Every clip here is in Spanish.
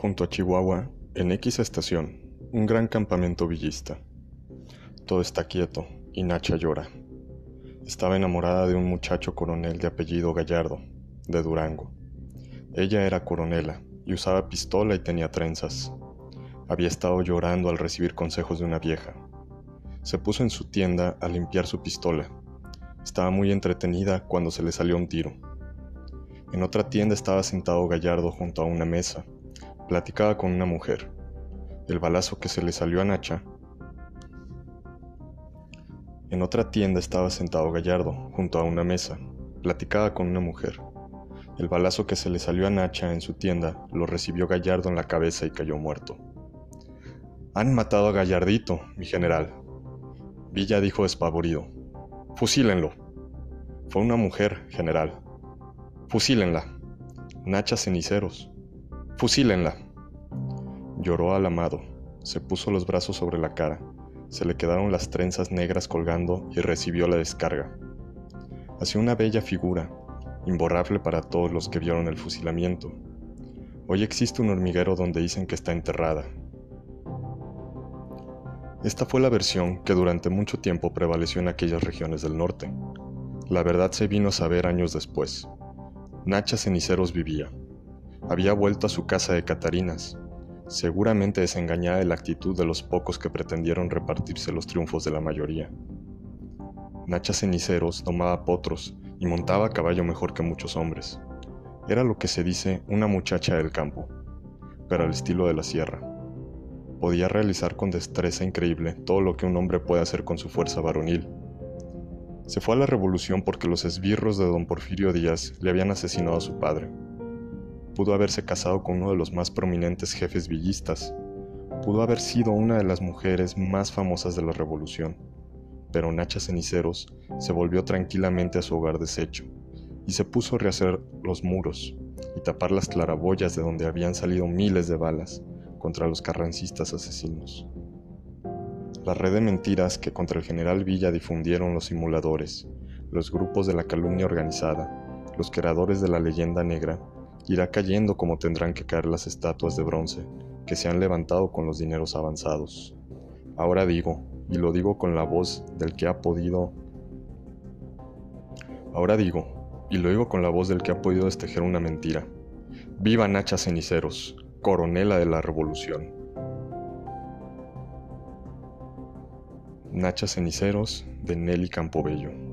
Junto a Chihuahua, en X estación, un gran campamento villista. Todo está quieto y Nacha llora. Estaba enamorada de un muchacho coronel de apellido Gallardo, de Durango. Ella era coronela y usaba pistola y tenía trenzas. Había estado llorando al recibir consejos de una vieja. Se puso en su tienda a limpiar su pistola. Estaba muy entretenida cuando se le salió un tiro. En otra tienda estaba sentado Gallardo junto a una mesa. Platicaba con una mujer. El balazo que se le salió a Nacha en otra tienda estaba sentado Gallardo, junto a una mesa. Platicaba con una mujer. El balazo que se le salió a Nacha en su tienda lo recibió Gallardo en la cabeza y cayó muerto. Han matado a Gallardito, mi general. Villa dijo despavorido. Fusílenlo. Fue una mujer, general. Fusílenla. Nacha ceniceros. Fusílenla. Lloró al amado. Se puso los brazos sobre la cara se le quedaron las trenzas negras colgando y recibió la descarga. Hacía una bella figura, imborrable para todos los que vieron el fusilamiento. Hoy existe un hormiguero donde dicen que está enterrada. Esta fue la versión que durante mucho tiempo prevaleció en aquellas regiones del norte. La verdad se vino a saber años después. Nacha Ceniceros vivía. Había vuelto a su casa de Catarinas, seguramente desengañada de la actitud de los pocos que pretendieron repartirse los triunfos de la mayoría. Nacha Ceniceros tomaba potros y montaba a caballo mejor que muchos hombres. Era lo que se dice una muchacha del campo, pero al estilo de la sierra. Podía realizar con destreza increíble todo lo que un hombre puede hacer con su fuerza varonil. Se fue a la revolución porque los esbirros de don Porfirio Díaz le habían asesinado a su padre pudo haberse casado con uno de los más prominentes jefes villistas, pudo haber sido una de las mujeres más famosas de la revolución, pero Nacha Ceniceros se volvió tranquilamente a su hogar deshecho y se puso a rehacer los muros y tapar las claraboyas de donde habían salido miles de balas contra los carrancistas asesinos. La red de mentiras que contra el general Villa difundieron los simuladores, los grupos de la calumnia organizada, los creadores de la leyenda negra, irá cayendo como tendrán que caer las estatuas de bronce que se han levantado con los dineros avanzados. Ahora digo, y lo digo con la voz del que ha podido... Ahora digo, y lo digo con la voz del que ha podido destejer una mentira. Viva Nacha Ceniceros, coronela de la revolución. Nacha Ceniceros de Nelly Campobello.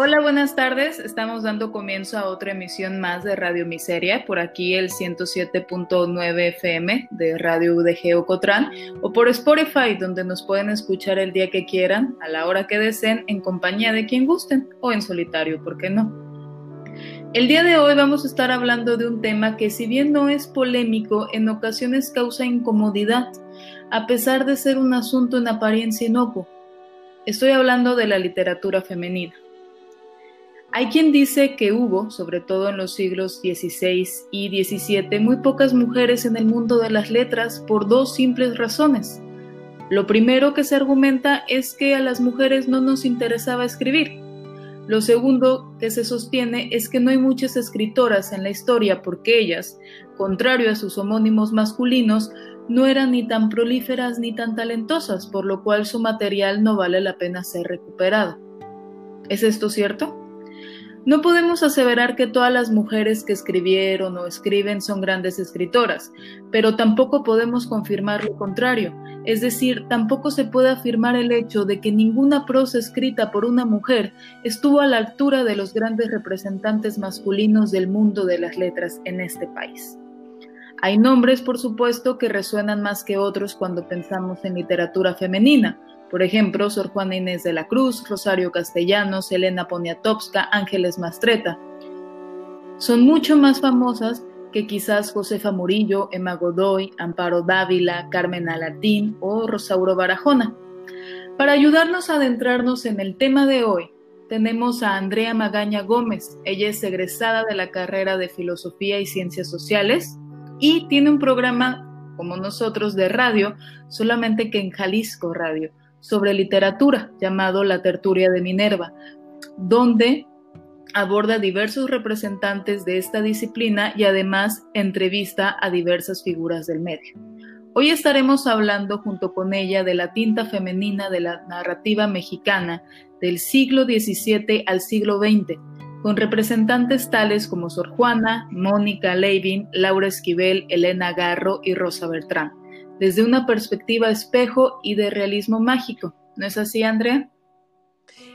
Hola, buenas tardes. Estamos dando comienzo a otra emisión más de Radio Miseria, por aquí el 107.9 FM de Radio UDG Ocotrán o por Spotify, donde nos pueden escuchar el día que quieran, a la hora que deseen, en compañía de quien gusten o en solitario, ¿por qué no? El día de hoy vamos a estar hablando de un tema que si bien no es polémico, en ocasiones causa incomodidad, a pesar de ser un asunto en apariencia inocuo. Estoy hablando de la literatura femenina. Hay quien dice que hubo, sobre todo en los siglos XVI y XVII, muy pocas mujeres en el mundo de las letras por dos simples razones. Lo primero que se argumenta es que a las mujeres no nos interesaba escribir. Lo segundo que se sostiene es que no hay muchas escritoras en la historia porque ellas, contrario a sus homónimos masculinos, no eran ni tan prolíferas ni tan talentosas, por lo cual su material no vale la pena ser recuperado. ¿Es esto cierto? No podemos aseverar que todas las mujeres que escribieron o escriben son grandes escritoras, pero tampoco podemos confirmar lo contrario, es decir, tampoco se puede afirmar el hecho de que ninguna prosa escrita por una mujer estuvo a la altura de los grandes representantes masculinos del mundo de las letras en este país. Hay nombres, por supuesto, que resuenan más que otros cuando pensamos en literatura femenina, por ejemplo, Sor Juana Inés de la Cruz, Rosario Castellanos, Elena Poniatowska, Ángeles Mastreta. Son mucho más famosas que quizás Josefa Murillo, Emma Godoy, Amparo Dávila, Carmen Alatín o Rosauro Barajona. Para ayudarnos a adentrarnos en el tema de hoy, tenemos a Andrea Magaña Gómez. Ella es egresada de la carrera de Filosofía y Ciencias Sociales y tiene un programa como nosotros, de radio, solamente que en Jalisco Radio, sobre literatura, llamado La Tertulia de Minerva, donde aborda diversos representantes de esta disciplina y además entrevista a diversas figuras del medio. Hoy estaremos hablando junto con ella de la tinta femenina de la narrativa mexicana del siglo XVII al siglo XX, con representantes tales como Sor Juana, Mónica Levin, Laura Esquivel, Elena Garro y Rosa Beltrán, desde una perspectiva espejo y de realismo mágico. ¿No es así, Andrea?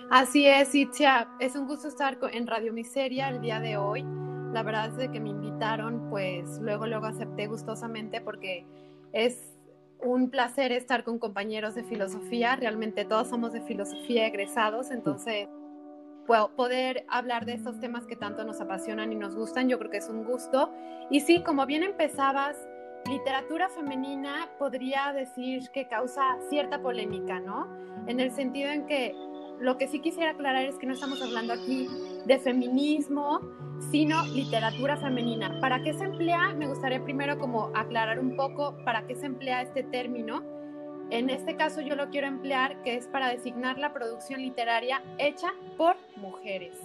Así es, Itzia. Es un gusto estar en Radio Miseria el día de hoy. La verdad es que me invitaron, pues luego, luego acepté gustosamente porque es un placer estar con compañeros de filosofía. Realmente todos somos de filosofía egresados, entonces poder hablar de estos temas que tanto nos apasionan y nos gustan, yo creo que es un gusto. Y sí, como bien empezabas, literatura femenina podría decir que causa cierta polémica, ¿no? En el sentido en que lo que sí quisiera aclarar es que no estamos hablando aquí de feminismo, sino literatura femenina. ¿Para qué se emplea? Me gustaría primero como aclarar un poco para qué se emplea este término. En este caso yo lo quiero emplear que es para designar la producción literaria hecha por mujeres.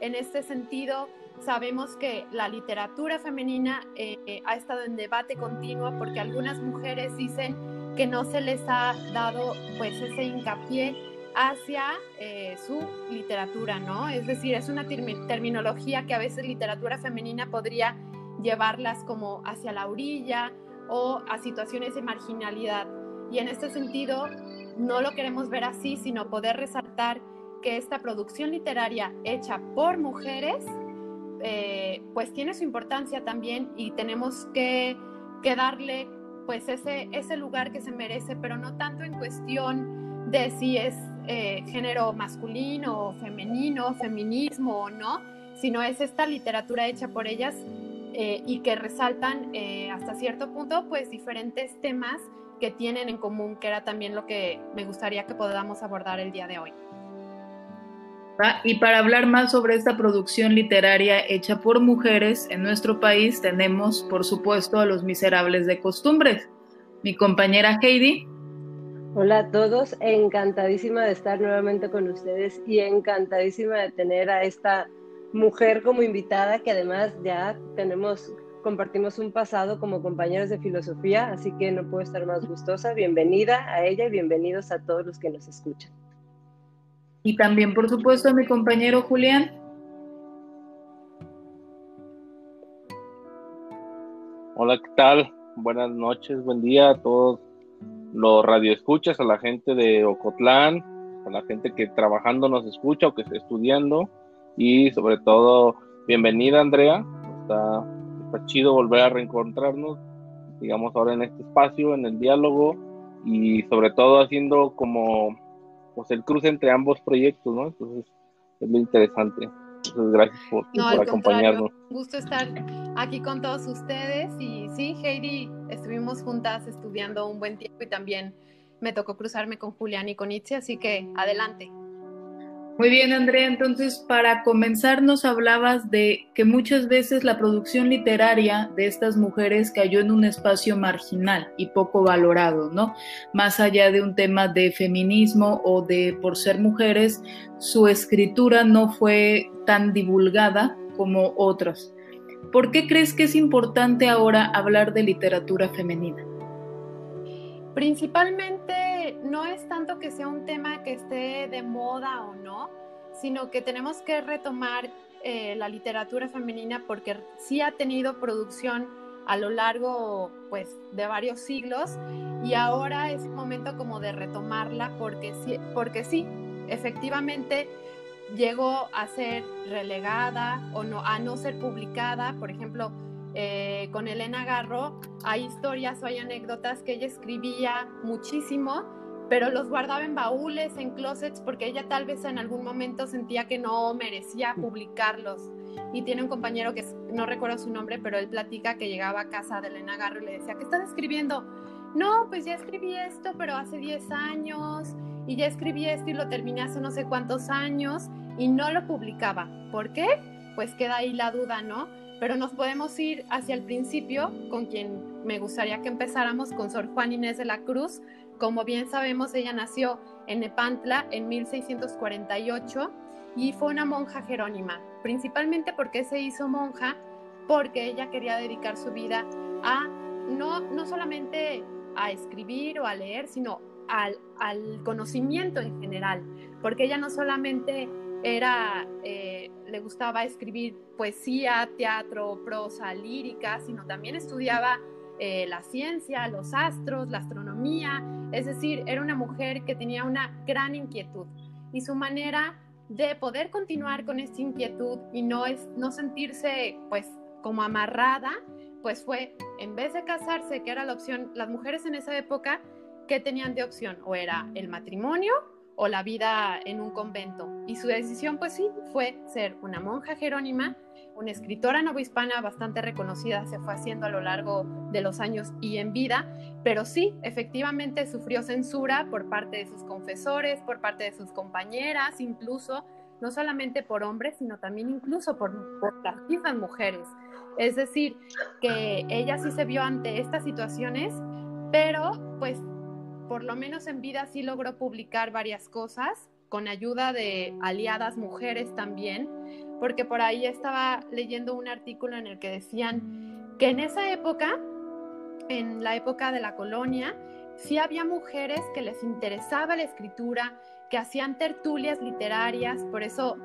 En este sentido, sabemos que la literatura femenina eh, ha estado en debate continuo porque algunas mujeres dicen que no se les ha dado pues ese hincapié hacia eh, su literatura, ¿no? Es decir, es una terminología que a veces literatura femenina podría llevarlas como hacia la orilla o a situaciones de marginalidad. Y en este sentido, no lo queremos ver así, sino poder resaltar que esta producción literaria hecha por mujeres, eh, pues tiene su importancia también y tenemos que, que darle pues ese, ese lugar que se merece, pero no tanto en cuestión de si es eh, género masculino o femenino, feminismo o no, sino es esta literatura hecha por ellas eh, y que resaltan eh, hasta cierto punto pues diferentes temas que tienen en común, que era también lo que me gustaría que podamos abordar el día de hoy. Y para hablar más sobre esta producción literaria hecha por mujeres en nuestro país tenemos, por supuesto, a los miserables de costumbres. Mi compañera Heidi Hola a todos, encantadísima de estar nuevamente con ustedes y encantadísima de tener a esta mujer como invitada que además ya tenemos, compartimos un pasado como compañeros de filosofía, así que no puedo estar más gustosa. Bienvenida a ella y bienvenidos a todos los que nos escuchan. Y también, por supuesto, a mi compañero Julián. Hola, ¿qué tal? Buenas noches, buen día a todos los radioescuchas, a la gente de Ocotlán, a la gente que trabajando nos escucha o que está estudiando y sobre todo bienvenida Andrea, está, está chido volver a reencontrarnos, digamos ahora en este espacio, en el diálogo y sobre todo haciendo como pues el cruce entre ambos proyectos, ¿no? Entonces es muy interesante. Muchas gracias por, acompañarnos. Un gusto estar aquí con todos ustedes. Y sí, Heidi, estuvimos juntas estudiando un buen tiempo y también me tocó cruzarme con Julián y con Itzi, así que adelante. Muy bien, Andrea. Entonces, para comenzar, nos hablabas de que muchas veces la producción literaria de estas mujeres cayó en un espacio marginal y poco valorado, ¿no? Más allá de un tema de feminismo o de por ser mujeres, su escritura no fue tan divulgada como otras. ¿Por qué crees que es importante ahora hablar de literatura femenina? Principalmente no es tanto que sea un tema que esté de moda o no, sino que tenemos que retomar eh, la literatura femenina porque sí ha tenido producción a lo largo pues de varios siglos y ahora es momento como de retomarla porque sí, porque sí efectivamente llegó a ser relegada o no, a no ser publicada, por ejemplo, eh, con Elena Garro, hay historias o hay anécdotas que ella escribía muchísimo, pero los guardaba en baúles, en closets, porque ella tal vez en algún momento sentía que no merecía publicarlos. Y tiene un compañero que no recuerdo su nombre, pero él platica que llegaba a casa de Elena Garro y le decía, ¿qué estás escribiendo? No, pues ya escribí esto, pero hace 10 años, y ya escribí esto y lo terminé hace no sé cuántos años, y no lo publicaba. ¿Por qué? Pues queda ahí la duda, ¿no? pero nos podemos ir hacia el principio con quien me gustaría que empezáramos con Sor Juan Inés de la Cruz. Como bien sabemos, ella nació en Nepantla en 1648 y fue una monja jerónima, principalmente porque se hizo monja porque ella quería dedicar su vida a no, no solamente a escribir o a leer, sino al, al conocimiento en general, porque ella no solamente era, eh, le gustaba escribir poesía, teatro, prosa, lírica, sino también estudiaba eh, la ciencia, los astros, la astronomía, es decir, era una mujer que tenía una gran inquietud y su manera de poder continuar con esta inquietud y no, es, no sentirse pues como amarrada, pues fue, en vez de casarse, que era la opción, las mujeres en esa época, ¿qué tenían de opción? O era el matrimonio o la vida en un convento. Y su decisión, pues sí, fue ser una monja jerónima, una escritora novohispana bastante reconocida, se fue haciendo a lo largo de los años y en vida, pero sí, efectivamente sufrió censura por parte de sus confesores, por parte de sus compañeras, incluso, no solamente por hombres, sino también incluso por, por las mismas mujeres. Es decir, que ella sí se vio ante estas situaciones, pero pues por lo menos en vida sí logró publicar varias cosas, con ayuda de aliadas mujeres también, porque por ahí estaba leyendo un artículo en el que decían que en esa época, en la época de la colonia, sí había mujeres que les interesaba la escritura, que hacían tertulias literarias, por eso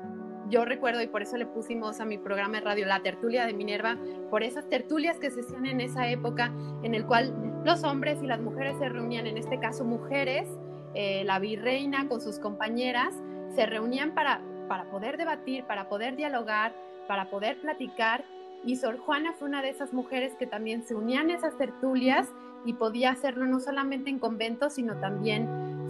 yo recuerdo y por eso le pusimos a mi programa de radio la tertulia de Minerva, por esas tertulias que se hacían en esa época, en el cual los hombres y las mujeres se reunían, en este caso mujeres, eh, la virreina con sus compañeras, se reunían para, para poder debatir, para poder dialogar, para poder platicar. Y Sor Juana fue una de esas mujeres que también se unían a esas tertulias y podía hacerlo no solamente en conventos, sino también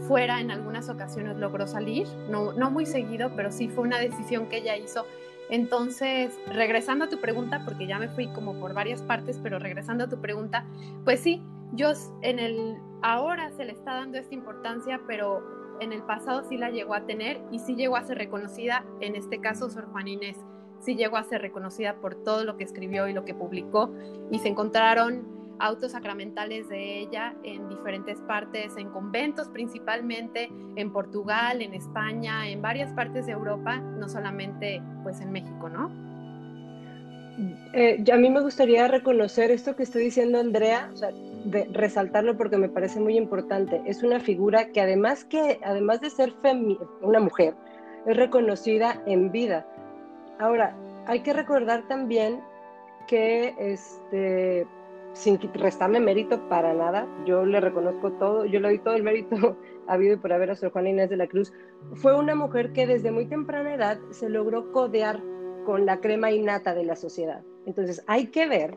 fuera en algunas ocasiones logró salir, no, no muy seguido, pero sí fue una decisión que ella hizo. Entonces, regresando a tu pregunta, porque ya me fui como por varias partes, pero regresando a tu pregunta, pues sí, yo en el ahora se le está dando esta importancia, pero en el pasado sí la llegó a tener y sí llegó a ser reconocida, en este caso Sor Juan Inés, sí llegó a ser reconocida por todo lo que escribió y lo que publicó y se encontraron autos sacramentales de ella en diferentes partes, en conventos principalmente, en Portugal, en España, en varias partes de Europa, no solamente pues en México, ¿no? Eh, a mí me gustaría reconocer esto que estoy diciendo Andrea, de resaltarlo porque me parece muy importante. Es una figura que además que además de ser una mujer, es reconocida en vida. Ahora, hay que recordar también que este sin restarle mérito para nada, yo le reconozco todo, yo le doy todo el mérito habido y por haber a Sor Juana Inés de la Cruz, fue una mujer que desde muy temprana edad se logró codear con la crema innata de la sociedad. Entonces hay que ver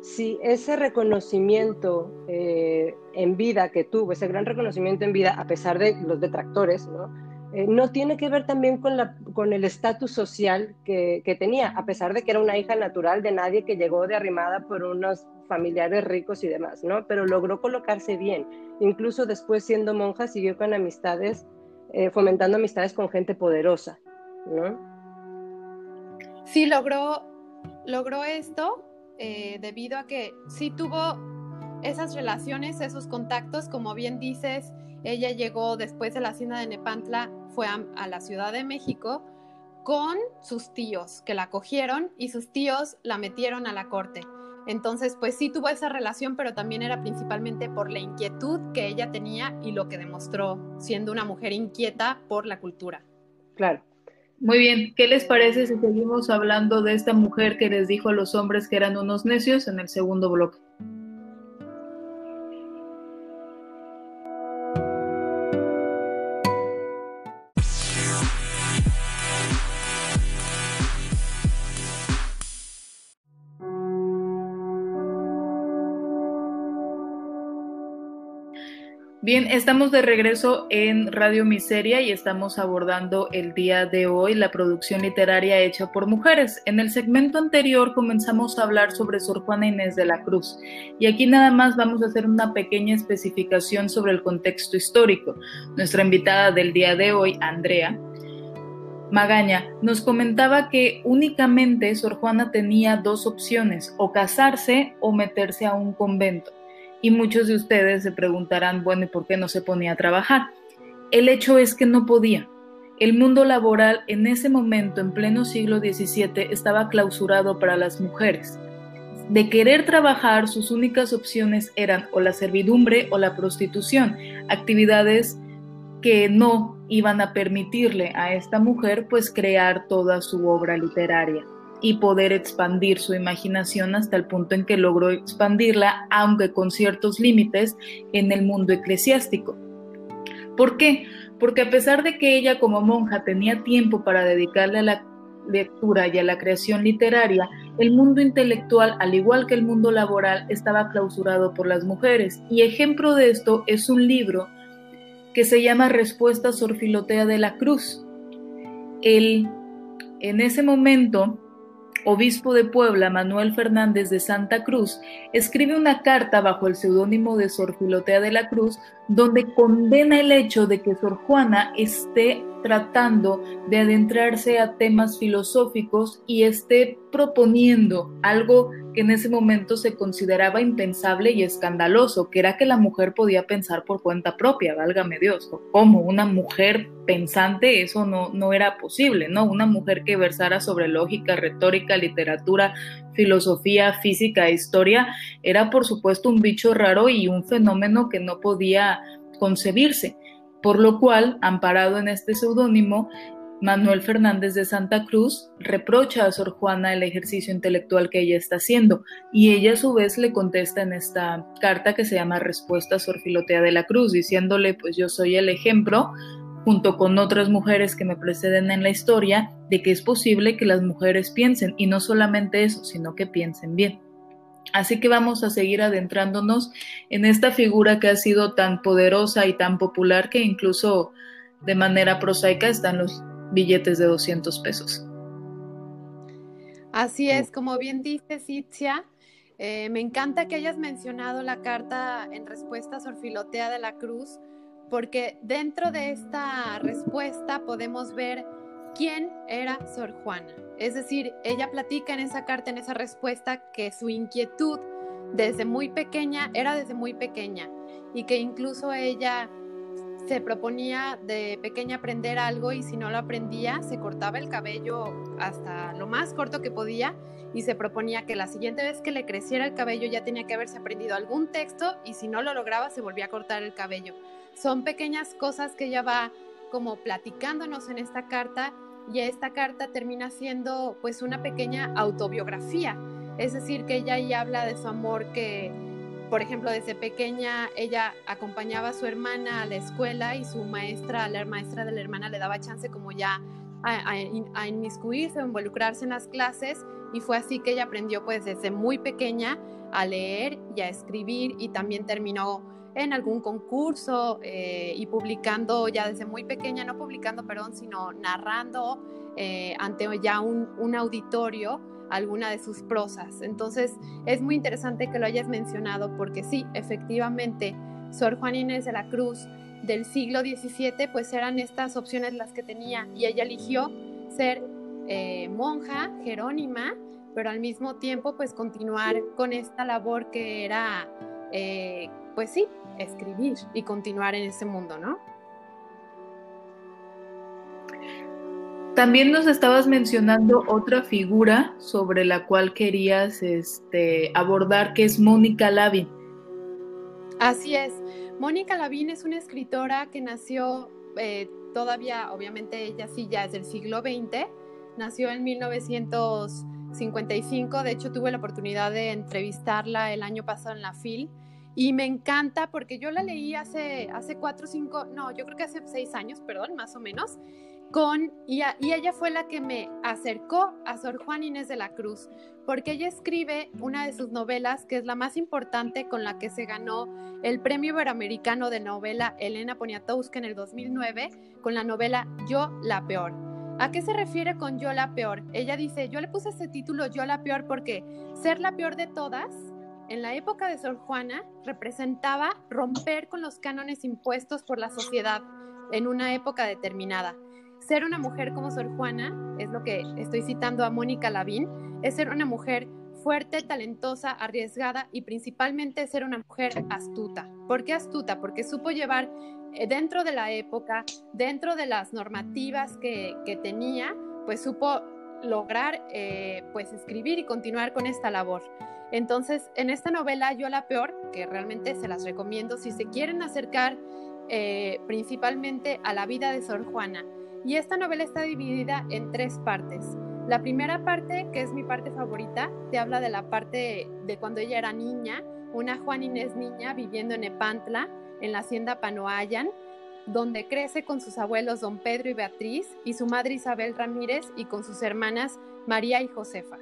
si ese reconocimiento eh, en vida que tuvo, ese gran reconocimiento en vida, a pesar de los detractores, ¿no? Eh, no tiene que ver también con, la, con el estatus social que, que, tenía, a pesar de que era una hija natural de nadie que llegó de arrimada por unos familiares ricos y demás, ¿no? Pero logró colocarse bien. Incluso después siendo monja siguió con amistades, eh, fomentando amistades con gente poderosa, ¿no? Sí, logró, logró esto eh, debido a que sí tuvo esas relaciones, esos contactos, como bien dices, ella llegó después de la hacienda de Nepantla, fue a, la Ciudad de México con sus tíos que la cogieron y sus tíos la metieron a la corte. Entonces, pues sí tuvo esa relación, pero también era principalmente por la inquietud que ella tenía y lo que demostró siendo una mujer inquieta por la cultura. Claro. Muy bien, ¿qué les parece si seguimos hablando de esta mujer que les dijo a los hombres que eran unos necios en el segundo bloque? Bien, estamos de regreso en Radio Miseria y estamos abordando el día de hoy la producción literaria hecha por mujeres. En el segmento anterior comenzamos a hablar sobre Sor Juana Inés de la Cruz y aquí nada más vamos a hacer una pequeña especificación sobre el contexto histórico. Nuestra invitada del día de hoy, Andrea, Magaña nos comentaba que únicamente Sor Juana tenía dos opciones, o casarse o meterse a un convento. Y muchos de ustedes se preguntarán, bueno, ¿y por qué no se ponía a trabajar? El hecho es que no podía. El mundo laboral en ese momento, en pleno siglo XVII, estaba clausurado para las mujeres. De querer trabajar, sus únicas opciones eran o la servidumbre o la prostitución, actividades que no iban a permitirle a esta mujer pues crear toda su obra literaria y poder expandir su imaginación hasta el punto en que logró expandirla, aunque con ciertos límites, en el mundo eclesiástico. ¿Por qué? Porque a pesar de que ella como monja tenía tiempo para dedicarle a la lectura y a la creación literaria, el mundo intelectual, al igual que el mundo laboral, estaba clausurado por las mujeres. Y ejemplo de esto es un libro que se llama Respuesta Sorfilotea de la Cruz. En ese momento, obispo de Puebla, Manuel Fernández de Santa Cruz, escribe una carta bajo el seudónimo de Sor Filotea de la Cruz, donde condena el hecho de que Sor Juana esté tratando de adentrarse a temas filosóficos y esté proponiendo algo que en ese momento se consideraba impensable y escandaloso, que era que la mujer podía pensar por cuenta propia, válgame Dios, como una mujer pensante eso no, no era posible, ¿no? Una mujer que versara sobre lógica, retórica, literatura, filosofía, física historia, era por supuesto un bicho raro y un fenómeno que no podía concebirse por lo cual, amparado en este seudónimo, Manuel Fernández de Santa Cruz reprocha a Sor Juana el ejercicio intelectual que ella está haciendo y ella a su vez le contesta en esta carta que se llama Respuesta a Sor Filotea de la Cruz, diciéndole pues yo soy el ejemplo junto con otras mujeres que me preceden en la historia de que es posible que las mujeres piensen y no solamente eso, sino que piensen bien. Así que vamos a seguir adentrándonos en esta figura que ha sido tan poderosa y tan popular que incluso de manera prosaica están los billetes de 200 pesos. Así es, como bien dice Citzia, eh, me encanta que hayas mencionado la carta en respuesta a Sorfilotea de la Cruz, porque dentro de esta respuesta podemos ver quién era Sor Juana. Es decir, ella platica en esa carta, en esa respuesta, que su inquietud desde muy pequeña era desde muy pequeña y que incluso ella se proponía de pequeña aprender algo y si no lo aprendía se cortaba el cabello hasta lo más corto que podía y se proponía que la siguiente vez que le creciera el cabello ya tenía que haberse aprendido algún texto y si no lo lograba se volvía a cortar el cabello. Son pequeñas cosas que ella va como platicándonos en esta carta y esta carta termina siendo pues una pequeña autobiografía, es decir, que ella ahí habla de su amor que, por ejemplo, desde pequeña ella acompañaba a su hermana a la escuela y su maestra, la maestra de la hermana le daba chance como ya a, a, inmiscuirse, a involucrarse en las clases y fue así que ella aprendió pues desde muy pequeña a leer y a escribir y también terminó en algún concurso eh, y publicando ya desde muy pequeña, no publicando, perdón, sino narrando eh, ante ya un, auditorio alguna de sus prosas. Entonces es muy interesante que lo hayas mencionado porque sí, efectivamente, Sor Juan Inés de la Cruz del siglo XVII, pues eran estas opciones las que tenía y ella eligió ser eh, monja, jerónima, pero al mismo tiempo pues continuar con esta labor que era, pues sí, escribir y continuar en ese mundo, ¿no? También nos estabas mencionando otra figura sobre la cual querías este, abordar, que es Mónica Lavín. Así es. Mónica Lavín es una escritora que nació eh, todavía, obviamente ella sí ya es del siglo XX, nació en 1955, de hecho tuve la oportunidad de entrevistarla el año pasado en la FIL y me encanta porque yo la leí hace, hace cuatro, cinco, no, yo creo que hace seis años, perdón, más o menos, con, y, y, ella fue la que me acercó a Sor Juan Inés de la Cruz, porque ella escribe una de sus novelas que es la más importante con la que se ganó el Premio Iberoamericano de Novela Elena Poniatowska en el 2009, con la novela Yo la Peor. ¿A qué se refiere con Yo la Peor? Ella dice, yo le puse ese título Yo la Peor porque ser la peor de todas en la época de Sor Juana representaba romper con los cánones impuestos por la sociedad en una época determinada. ser una mujer como Sor Juana, es lo que estoy citando a Mónica Lavín, es ser una mujer fuerte, talentosa, arriesgada y principalmente ser una mujer astuta. ¿Por qué astuta? Porque supo llevar eh, dentro de la época, dentro de las normativas que, tenía, pues supo lograr eh, pues escribir y continuar con esta labor. Entonces, en esta novela Yo la Peor, que realmente se las recomiendo si se quieren acercar eh, principalmente a la vida de Sor Juana. Y esta novela está dividida en tres partes. La primera parte, que es mi parte favorita, te habla de la parte de cuando ella era niña, una Juan Inés niña viviendo en Epantla, en la hacienda Panoayan, donde crece con sus abuelos don Pedro y Beatriz y su madre Isabel Ramírez y con sus hermanas María y Josefa.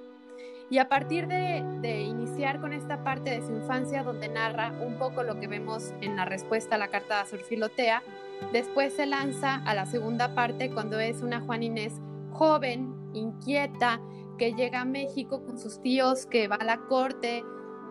Y a partir de, de, iniciar con esta parte de su infancia, donde narra un poco lo que vemos en la respuesta a la carta de Sor Filotea, después se lanza a la segunda parte cuando es una Juan Inés joven, inquieta, que llega a México con sus tíos, que va a la corte,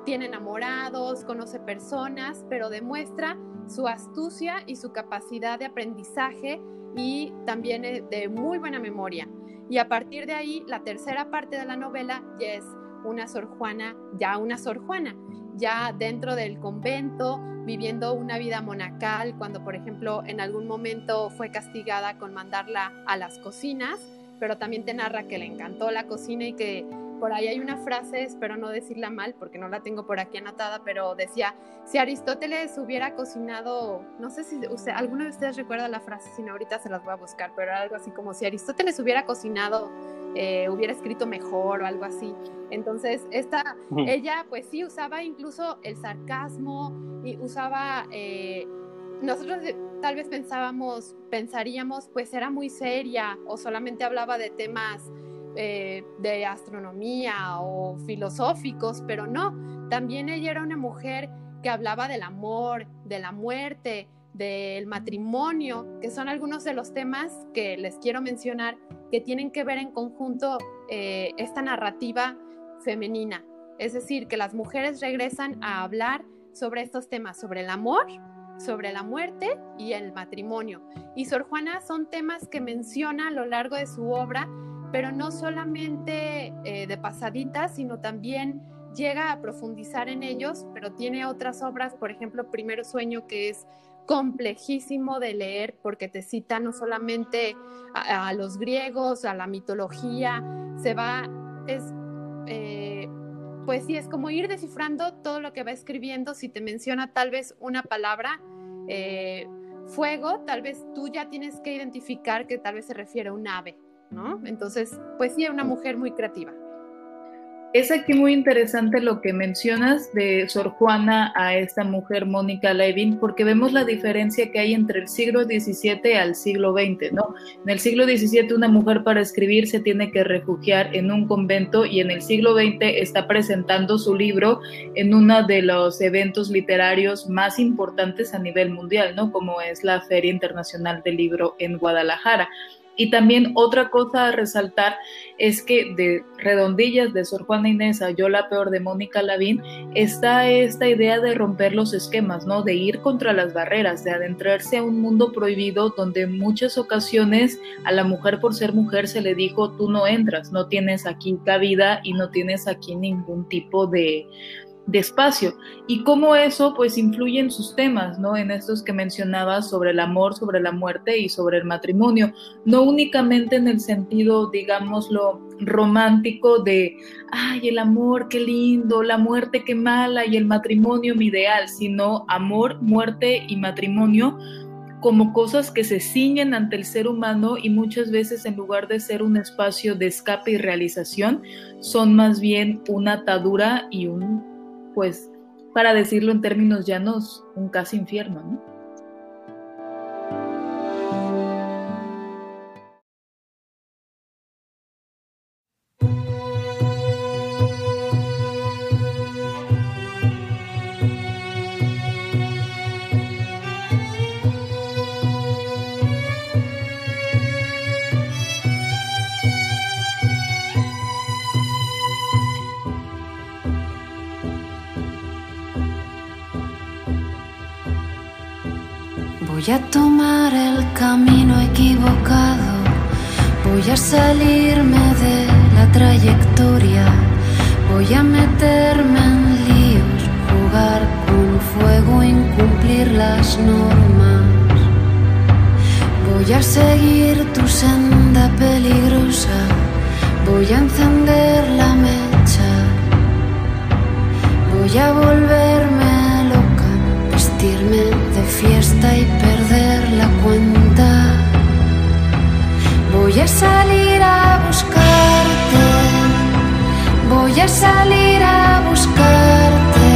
tiene enamorados, conoce personas, pero demuestra su astucia y su capacidad de aprendizaje y también de muy buena memoria. Y a partir de ahí, la tercera parte de la novela ya es una Sor Juana, ya una Sor Juana, ya dentro del convento, viviendo una vida monacal, cuando por ejemplo en algún momento fue castigada con mandarla a las cocinas pero también te narra que le encantó la cocina y que por ahí hay una frase, espero no decirla mal porque no la tengo por aquí anotada, pero decía, si Aristóteles hubiera cocinado, no sé si usted, alguno de ustedes recuerda la frase, si no ahorita se las voy a buscar, pero algo así como si Aristóteles hubiera cocinado, eh, hubiera escrito mejor o algo así. Entonces, esta, ella pues sí usaba incluso el sarcasmo y usaba... Eh, nosotros tal vez pensábamos, pensaríamos, pues era muy seria o solamente hablaba de temas eh, de astronomía o filosóficos, pero no, también ella era una mujer que hablaba del amor, de la muerte, del matrimonio, que son algunos de los temas que les quiero mencionar que tienen que ver en conjunto eh, esta narrativa femenina. Es decir, que las mujeres regresan a hablar sobre estos temas, sobre el amor, sobre la muerte y el matrimonio. Y Sor Juana son temas que menciona a lo largo de su obra, pero no solamente eh, de pasadita, sino también llega a profundizar en ellos, pero tiene otras obras, por ejemplo, Primero Sueño, que es complejísimo de leer porque te cita no solamente a, los griegos, a la mitología, se va, es... Eh, pues sí, es como ir descifrando todo lo que va escribiendo. Si te menciona tal vez una palabra, eh, fuego, tal vez tú ya tienes que identificar que tal vez se refiere a un ave, ¿no? Entonces, pues sí, una mujer muy creativa. Es aquí muy interesante lo que mencionas de Sor Juana a esta mujer Mónica Levin, porque vemos la diferencia que hay entre el siglo XVII al siglo XX, ¿no? En el siglo XVII una mujer para escribir se tiene que refugiar en un convento y en el siglo XX está presentando su libro en uno de los eventos literarios más importantes a nivel mundial, ¿no? Como es la Feria Internacional del Libro en Guadalajara. Y también otra cosa a resaltar es que de Redondillas de Sor Juana Inés a Yo la peor de Mónica Lavín está esta idea de romper los esquemas, ¿no? De ir contra las barreras, de adentrarse a un mundo prohibido donde en muchas ocasiones a la mujer por ser mujer se le dijo tú no entras, no tienes aquí cabida y no tienes aquí ningún tipo de, despacio y cómo eso pues influye en sus temas, ¿no? En estos que mencionabas sobre el amor, sobre la muerte y sobre el matrimonio, no únicamente en el sentido, digámoslo, romántico de, ay, el amor, qué lindo, la muerte, qué mala y el matrimonio, mi ideal, sino amor, muerte y matrimonio como cosas que se ciñen ante el ser humano y muchas veces en lugar de ser un espacio de escape y realización, son más bien una atadura y un pues, para decirlo en términos llanos, un casi infierno, ¿no? Voy a tomar el camino equivocado. Voy a salirme de la trayectoria, voy a meterme en líos, jugar con fuego, incumplir las normas. Voy a seguir tu senda peligrosa, voy a encender la mecha, voy a volverme fiesta y perder la cuenta. Voy a salir a buscarte, voy a salir a buscarte,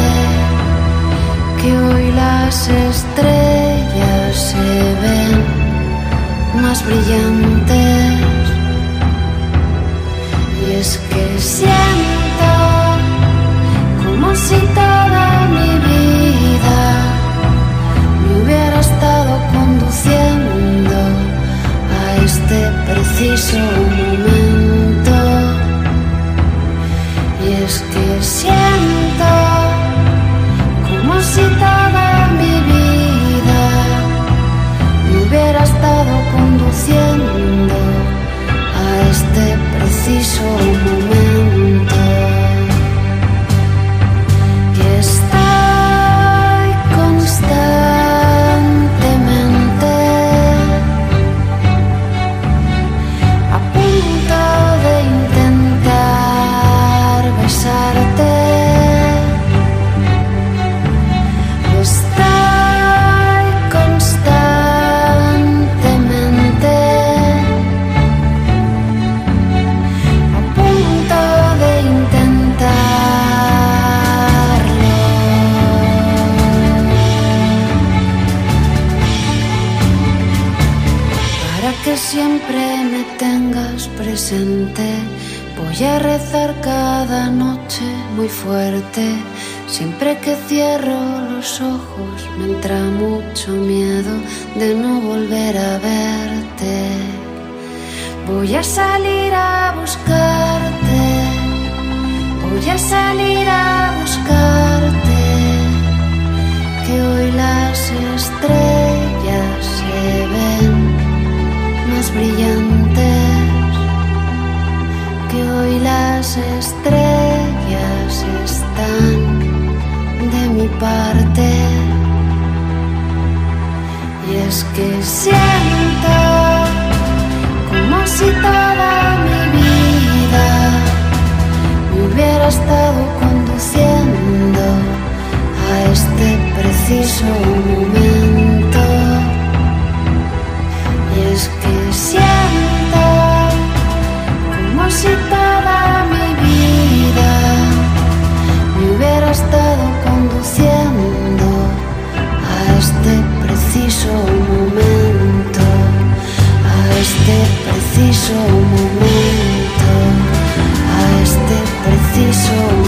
que hoy las estrellas se ven más brillantes. Y es que siento como si toda mi vida preciso momento. Y es que siento miedo de no volver a verte. Voy a salir a buscarte. Voy a salir a buscarte. Que hoy las estrellas se ven más brillantes. Que hoy las estrellas están de mi parte. Que siento como si toda mi vida hubiera estado conduciendo a este preciso. preciso momento, a este preciso momento.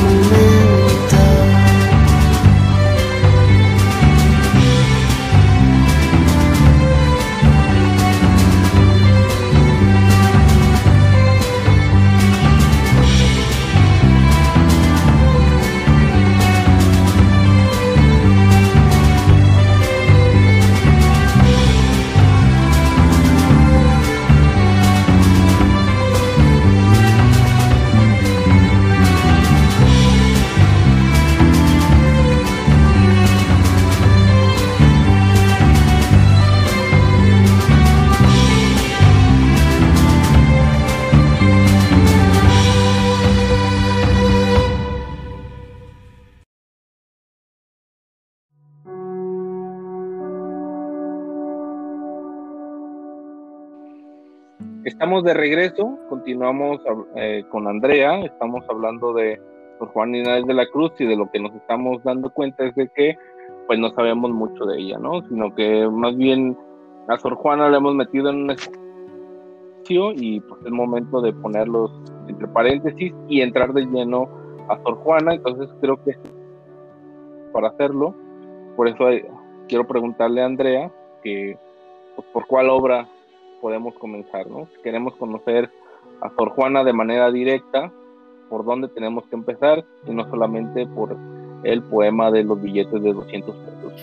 Estamos de regreso, continuamos eh, con Andrea, estamos hablando de Sor Juana Inés de la Cruz y de lo que nos estamos dando cuenta es de que pues no sabemos mucho de ella, ¿no? Sino que más bien a Sor Juana la hemos metido en un espacio y pues es momento de ponerlos entre paréntesis y entrar de lleno a Sor Juana, entonces creo que para hacerlo, por eso eh, quiero preguntarle a Andrea que pues, por cuál obra podemos comenzar, ¿no? Si queremos conocer a Sor Juana de manera directa, por dónde tenemos que empezar y no solamente por el poema de los billetes de 200 pesos.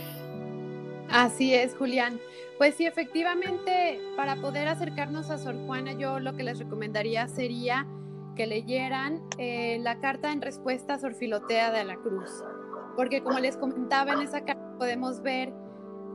Así es, Julián. Pues sí, efectivamente, para poder acercarnos a Sor Juana, yo lo que les recomendaría sería que leyeran eh, la carta en respuesta a Sor Filotea de la Cruz, porque como les comentaba en esa carta podemos ver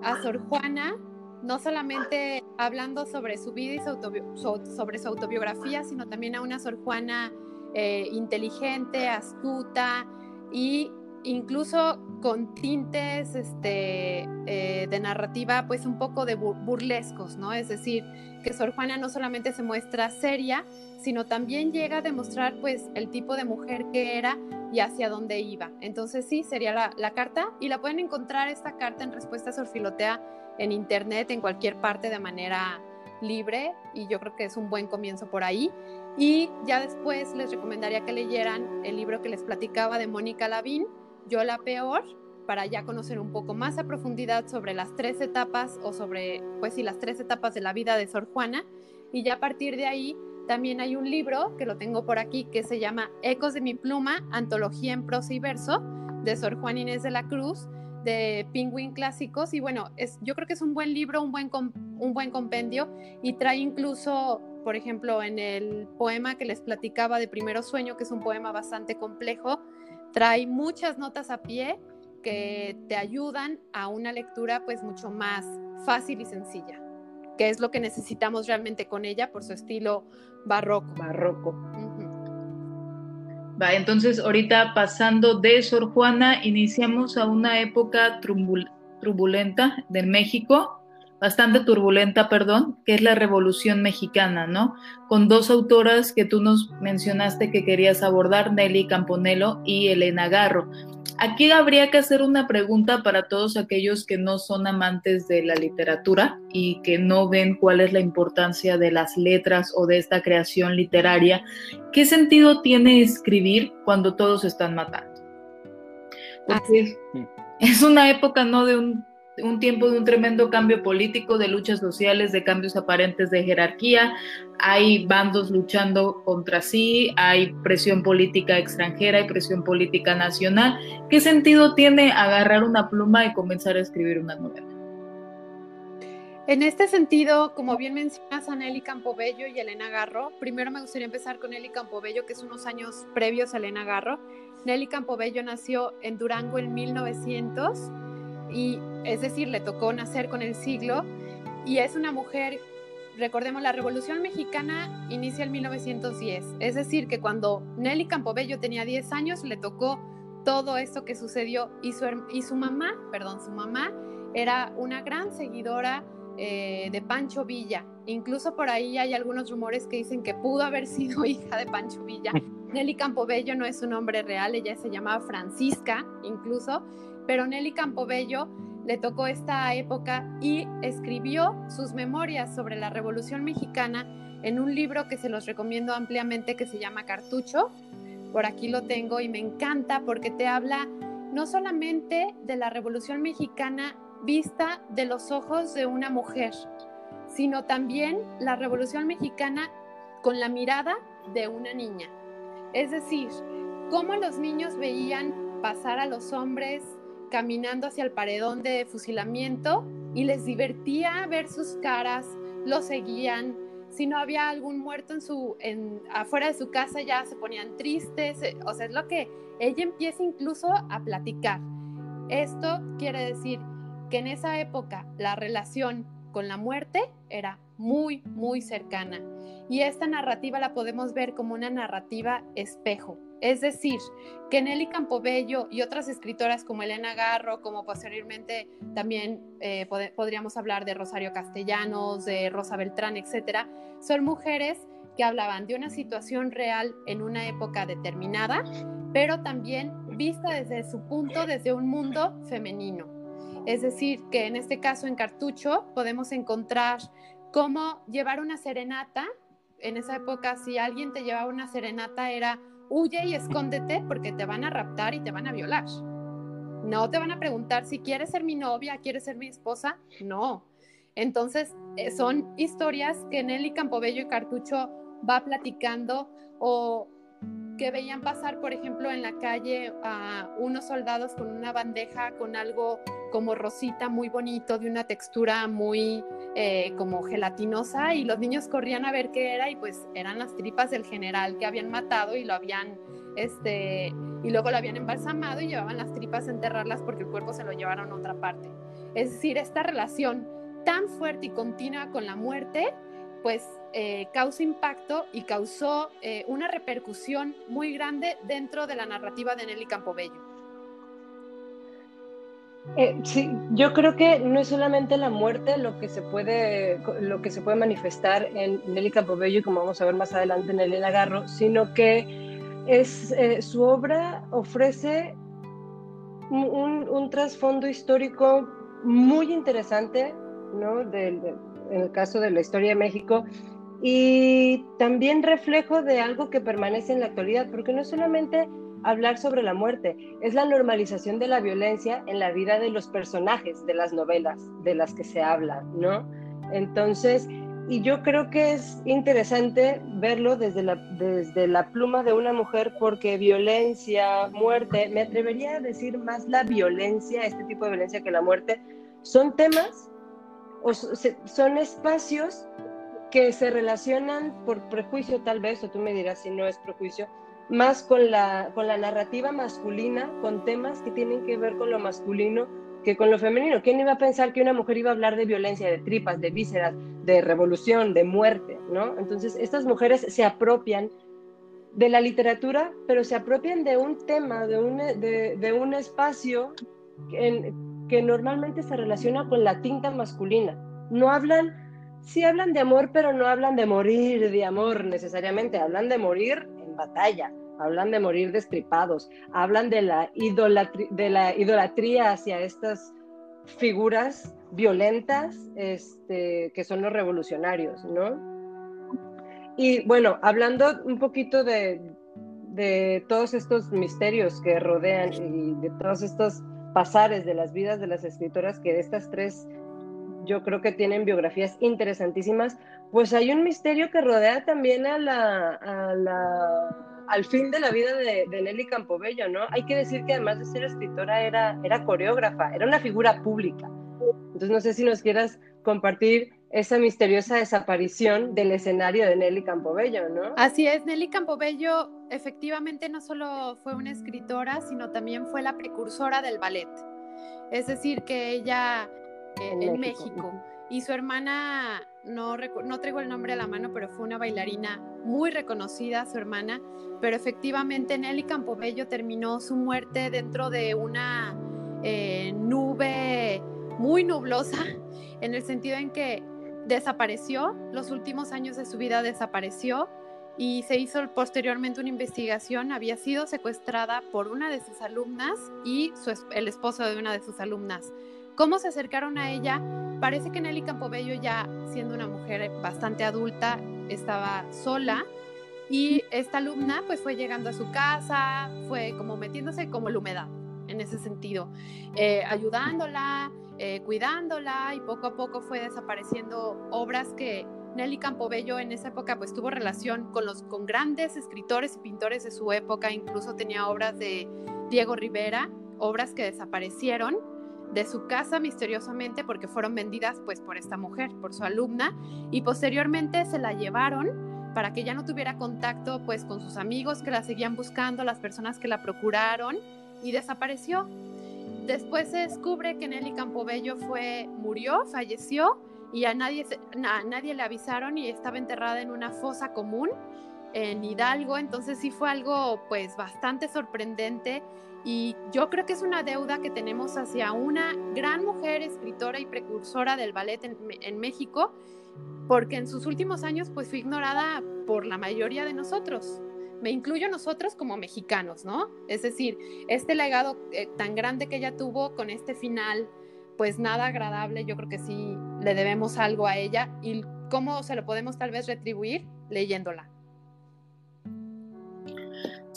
a Sor Juana no solamente hablando sobre su vida y sobre su autobiografía, sino también a una Sor Juana eh, inteligente, astuta y incluso con tintes este, eh, de narrativa pues un poco de burlescos, ¿no? Es decir, que Sor Juana no solamente se muestra seria, sino también llega a demostrar pues el tipo de mujer que era y hacia dónde iba. Entonces sí, sería la, carta y la pueden encontrar esta carta en respuesta a Sor Filotea en internet, en cualquier parte de manera libre y yo creo que es un buen comienzo por ahí. Y ya después les recomendaría que leyeran el libro que les platicaba de Mónica Lavín, Yo la Peor, para ya conocer un poco más a profundidad sobre las tres etapas o sobre, pues sí, las tres etapas de la vida de Sor Juana. Y ya a partir de ahí también hay un libro que lo tengo por aquí que se llama Ecos de mi pluma, antología en prosa y verso, de Sor Juan Inés de la Cruz, de Penguin Clásicos. Y bueno, es, yo creo que es un buen libro, un buen, un buen compendio. Y trae incluso, por ejemplo, en el poema que les platicaba de Primero Sueño, que es un poema bastante complejo, trae muchas notas a pie que te ayudan a una lectura pues mucho más fácil y sencilla, que es lo que necesitamos realmente con ella por su estilo barroco. Barroco. Va, entonces ahorita pasando de Sor Juana, iniciamos a una época turbulenta de México, bastante turbulenta, perdón, que es la Revolución Mexicana, ¿no? Con dos autoras que tú nos mencionaste que querías abordar, Nelly Camponelo y Elena Garro. Aquí habría que hacer una pregunta para todos aquellos que no son amantes de la literatura y que no ven cuál es la importancia de las letras o de esta creación literaria. ¿Qué sentido tiene escribir cuando todos están matando? Porque es una época no de un un tiempo de un tremendo cambio político, de luchas sociales, de cambios aparentes de jerarquía. Hay bandos luchando contra sí, hay presión política extranjera, hay presión política nacional. ¿Qué sentido tiene agarrar una pluma y comenzar a escribir una novela? En este sentido, como bien mencionas a Nelly Campobello y Elena Garro, primero me gustaría empezar con Nelly Campobello, que es unos años previos a Elena Garro. Nelly Campobello nació en Durango en 1900 y es decir, le tocó nacer con el siglo y es una mujer, recordemos, la Revolución Mexicana inicia en 1910, es decir, que cuando Nelly Campobello tenía 10 años le tocó todo esto que sucedió y su, y su mamá, perdón, su mamá era una gran seguidora eh, de Pancho Villa. Incluso por ahí hay algunos rumores que dicen que pudo haber sido hija de Pancho Villa. Nelly Campobello no es su nombre real, ella se llamaba Francisca incluso, pero Nelly Campobello le tocó esta época y escribió sus memorias sobre la Revolución Mexicana en un libro que se los recomiendo ampliamente que se llama Cartucho. Por aquí lo tengo y me encanta porque te habla no solamente de la Revolución Mexicana vista de los ojos de una mujer, sino también la Revolución Mexicana con la mirada de una niña. Es decir, cómo los niños veían pasar a los hombres caminando hacia el paredón de fusilamiento y les divertía ver sus caras, lo seguían. Si no había algún muerto en su, en, afuera de su casa ya se ponían tristes. Eh, o sea, es lo que ella empieza incluso a platicar. Esto quiere decir que en esa época la relación con la muerte era muy, muy cercana. Y esta narrativa la podemos ver como una narrativa espejo. Es decir, que Nelly Campobello y otras escritoras como Elena Garro, como posteriormente también eh, podríamos hablar de Rosario Castellanos, de Rosa Beltrán, etcétera, son mujeres que hablaban de una situación real en una época determinada, pero también vista desde su punto, desde un mundo femenino. Es decir, que en este caso en Cartucho podemos encontrar cómo llevar una serenata. En esa época, si alguien te llevaba una serenata, era huye y escóndete porque te van a raptar y te van a violar. No te van a preguntar si quieres ser mi novia, quieres ser mi esposa. No. Entonces, eh, son historias que Nelly Campobello y Cartucho va platicando o que veían pasar, por ejemplo, en la calle a unos soldados con una bandeja con algo como rosita muy bonito, de una textura muy eh, como gelatinosa, y los niños corrían a ver qué era, y pues eran las tripas del general que habían matado y lo habían, este, y luego lo habían embalsamado y llevaban las tripas a enterrarlas porque el cuerpo se lo llevaron a otra parte. Es decir, esta relación tan fuerte y continua con la muerte, pues eh, causa impacto y causó eh, una repercusión muy grande dentro de la narrativa de Nelly Campobello. Eh, sí, yo creo que no es solamente la muerte lo que se puede, lo que se puede manifestar en Nelly Campobello como vamos a ver más adelante en Elena Garro, sino que es, su obra ofrece un, trasfondo histórico muy interesante, ¿no? en el caso de la historia de México, y también reflejo de algo que permanece en la actualidad, porque no es solamente hablar sobre la muerte, es la normalización de la violencia en la vida de los personajes de las novelas de las que se habla, ¿no? Entonces, y yo creo que es interesante verlo desde la, desde la pluma de una mujer porque violencia, muerte, me atrevería a decir más la violencia, este tipo de violencia que la muerte, son temas o son espacios que se relacionan por prejuicio tal vez, o tú me dirás si no es prejuicio, más con la, con la narrativa masculina, con temas que tienen que ver con lo masculino que con lo femenino. ¿Quién iba a pensar que una mujer iba a hablar de violencia, de tripas, de vísceras, de revolución, de muerte? ¿no? Entonces, estas mujeres se apropian de la literatura, pero se apropian de un tema, de un, de, un espacio que, que normalmente se relaciona con la tinta masculina. No hablan sí hablan de amor, pero no hablan de morir de amor necesariamente, hablan de morir en batalla, hablan de morir destripados, hablan de la, de la idolatría hacia estas figuras violentas este, que son los revolucionarios, ¿no? Y bueno, hablando un poquito de, de todos estos misterios que rodean y de todos estos pasares de las vidas de las escritoras que estas tres yo creo que tienen biografías interesantísimas, pues hay un misterio que rodea también a la, al fin de la vida de, Nelly Campobello, ¿no? Hay que decir que además de ser escritora era, era coreógrafa, era una figura pública. Entonces no sé si nos quieras compartir esa misteriosa desaparición del escenario de Nelly Campobello, ¿no? Así es, Nelly Campobello efectivamente no solo fue una escritora, sino también fue la precursora del ballet. Es decir, que ella en, México. Y su hermana, no, no traigo el nombre a la mano, pero fue una bailarina muy reconocida, su hermana. Pero efectivamente Nelly Campobello terminó su muerte dentro de una eh, nube muy nublosa, en el sentido en que desapareció, los últimos años de su vida desapareció y se hizo posteriormente una investigación. Había sido secuestrada por una de sus alumnas y el esposo de una de sus alumnas. ¿Cómo se acercaron a ella? Parece que Nelly Campobello ya siendo una mujer bastante adulta estaba sola y esta alumna pues fue llegando a su casa, fue como metiéndose como la humedad en ese sentido, eh, ayudándola, eh, cuidándola y poco a poco fue desapareciendo obras que Nelly Campobello en esa época pues tuvo relación con los con grandes escritores y pintores de su época, incluso tenía obras de Diego Rivera, obras que desaparecieron de su casa misteriosamente porque fueron vendidas pues por esta mujer, por su alumna y posteriormente se la llevaron para que ya no tuviera contacto pues con sus amigos que la seguían buscando, las personas que la procuraron y desapareció. Después se descubre que Nelly Campobello fue murió, falleció y a nadie a nadie le avisaron y estaba enterrada en una fosa común en Hidalgo, entonces sí fue algo pues bastante sorprendente y yo creo que es una deuda que tenemos hacia una gran mujer escritora y precursora del ballet en, México, porque en sus últimos años pues fue ignorada por la mayoría de nosotros. Me incluyo nosotros como mexicanos, ¿no? Es decir, este legado eh, tan grande que ella tuvo con este final, pues nada agradable, yo creo que sí le debemos algo a ella y cómo se lo podemos tal vez retribuir leyéndola.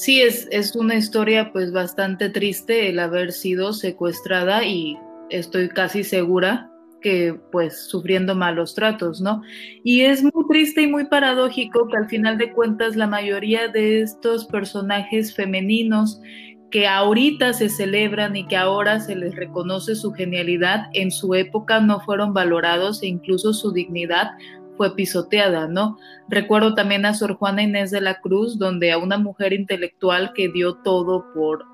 Sí, es, es una historia pues bastante triste el haber sido secuestrada y estoy casi segura que pues sufriendo malos tratos, ¿no? Y es muy triste y muy paradójico que al final de cuentas la mayoría de estos personajes femeninos que ahorita se celebran y que ahora se les reconoce su genialidad, en su época no fueron valorados e incluso su dignidad fue pisoteada, ¿no? Recuerdo también a Sor Juana Inés de la Cruz, donde a una mujer intelectual que dio todo por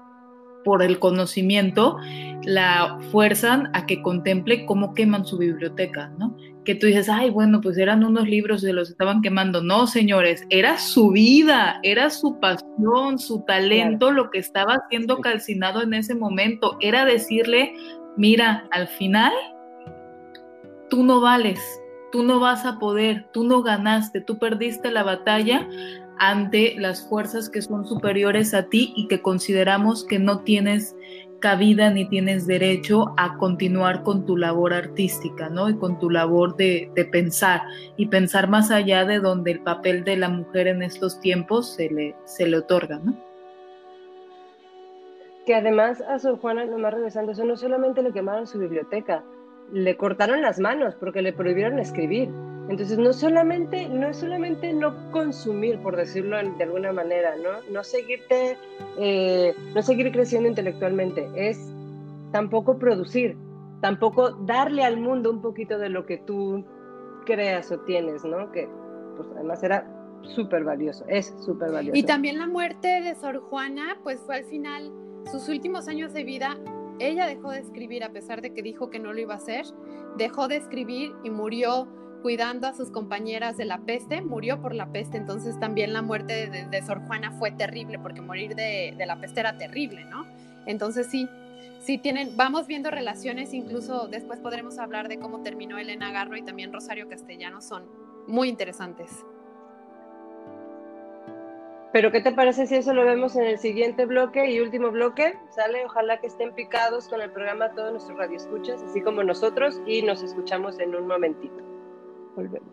por el conocimiento, la fuerzan a que contemple cómo queman su biblioteca, ¿no? Que tú dices, ay, bueno, pues eran unos libros y los estaban quemando. No, señores, era su vida, era su pasión, su talento, lo que estaba siendo calcinado en ese momento. Era decirle, mira, al final, tú no vales, tú no vas a poder, tú no ganaste, tú perdiste la batalla, ante las fuerzas que son superiores a ti y que consideramos que no tienes cabida ni tienes derecho a continuar con tu labor artística, ¿no? Y con tu labor de, pensar y pensar más allá de donde el papel de la mujer en estos tiempos se le, otorga, ¿no? Que además a Sor Juana, nomás regresando, eso no solamente le quemaron su biblioteca, le cortaron las manos porque le prohibieron escribir. Entonces, no solamente, no solamente no consumir, por decirlo de alguna manera, ¿no? No seguirte, eh, no seguir creciendo intelectualmente, es tampoco producir, tampoco darle al mundo un poquito de lo que tú creas o tienes, ¿no? Que pues además era súper valioso, es súper valioso. Y también la muerte de Sor Juana, pues fue al final, sus últimos años de vida, ella dejó de escribir a pesar de que dijo que no lo iba a hacer, dejó de escribir y murió cuidando a sus compañeras de la peste, murió por la peste, entonces también la muerte de, Sor Juana fue terrible, porque morir de, la peste era terrible, ¿no? Entonces sí, sí tienen, vamos viendo relaciones, incluso después podremos hablar de cómo terminó Elena Garro y también Rosario Castellano, son muy interesantes. Pero ¿qué te parece si eso lo vemos en el siguiente bloque y último bloque? Sale, ojalá que estén picados con el programa todos nuestros radioescuchas, así como nosotros, y nos escuchamos en un momentito. Volvemos.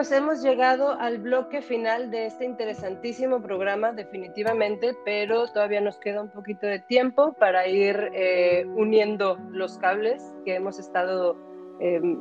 Pues hemos llegado al bloque final de este interesantísimo programa, definitivamente, pero todavía nos queda un poquito de tiempo para ir eh, uniendo los cables que hemos estado em,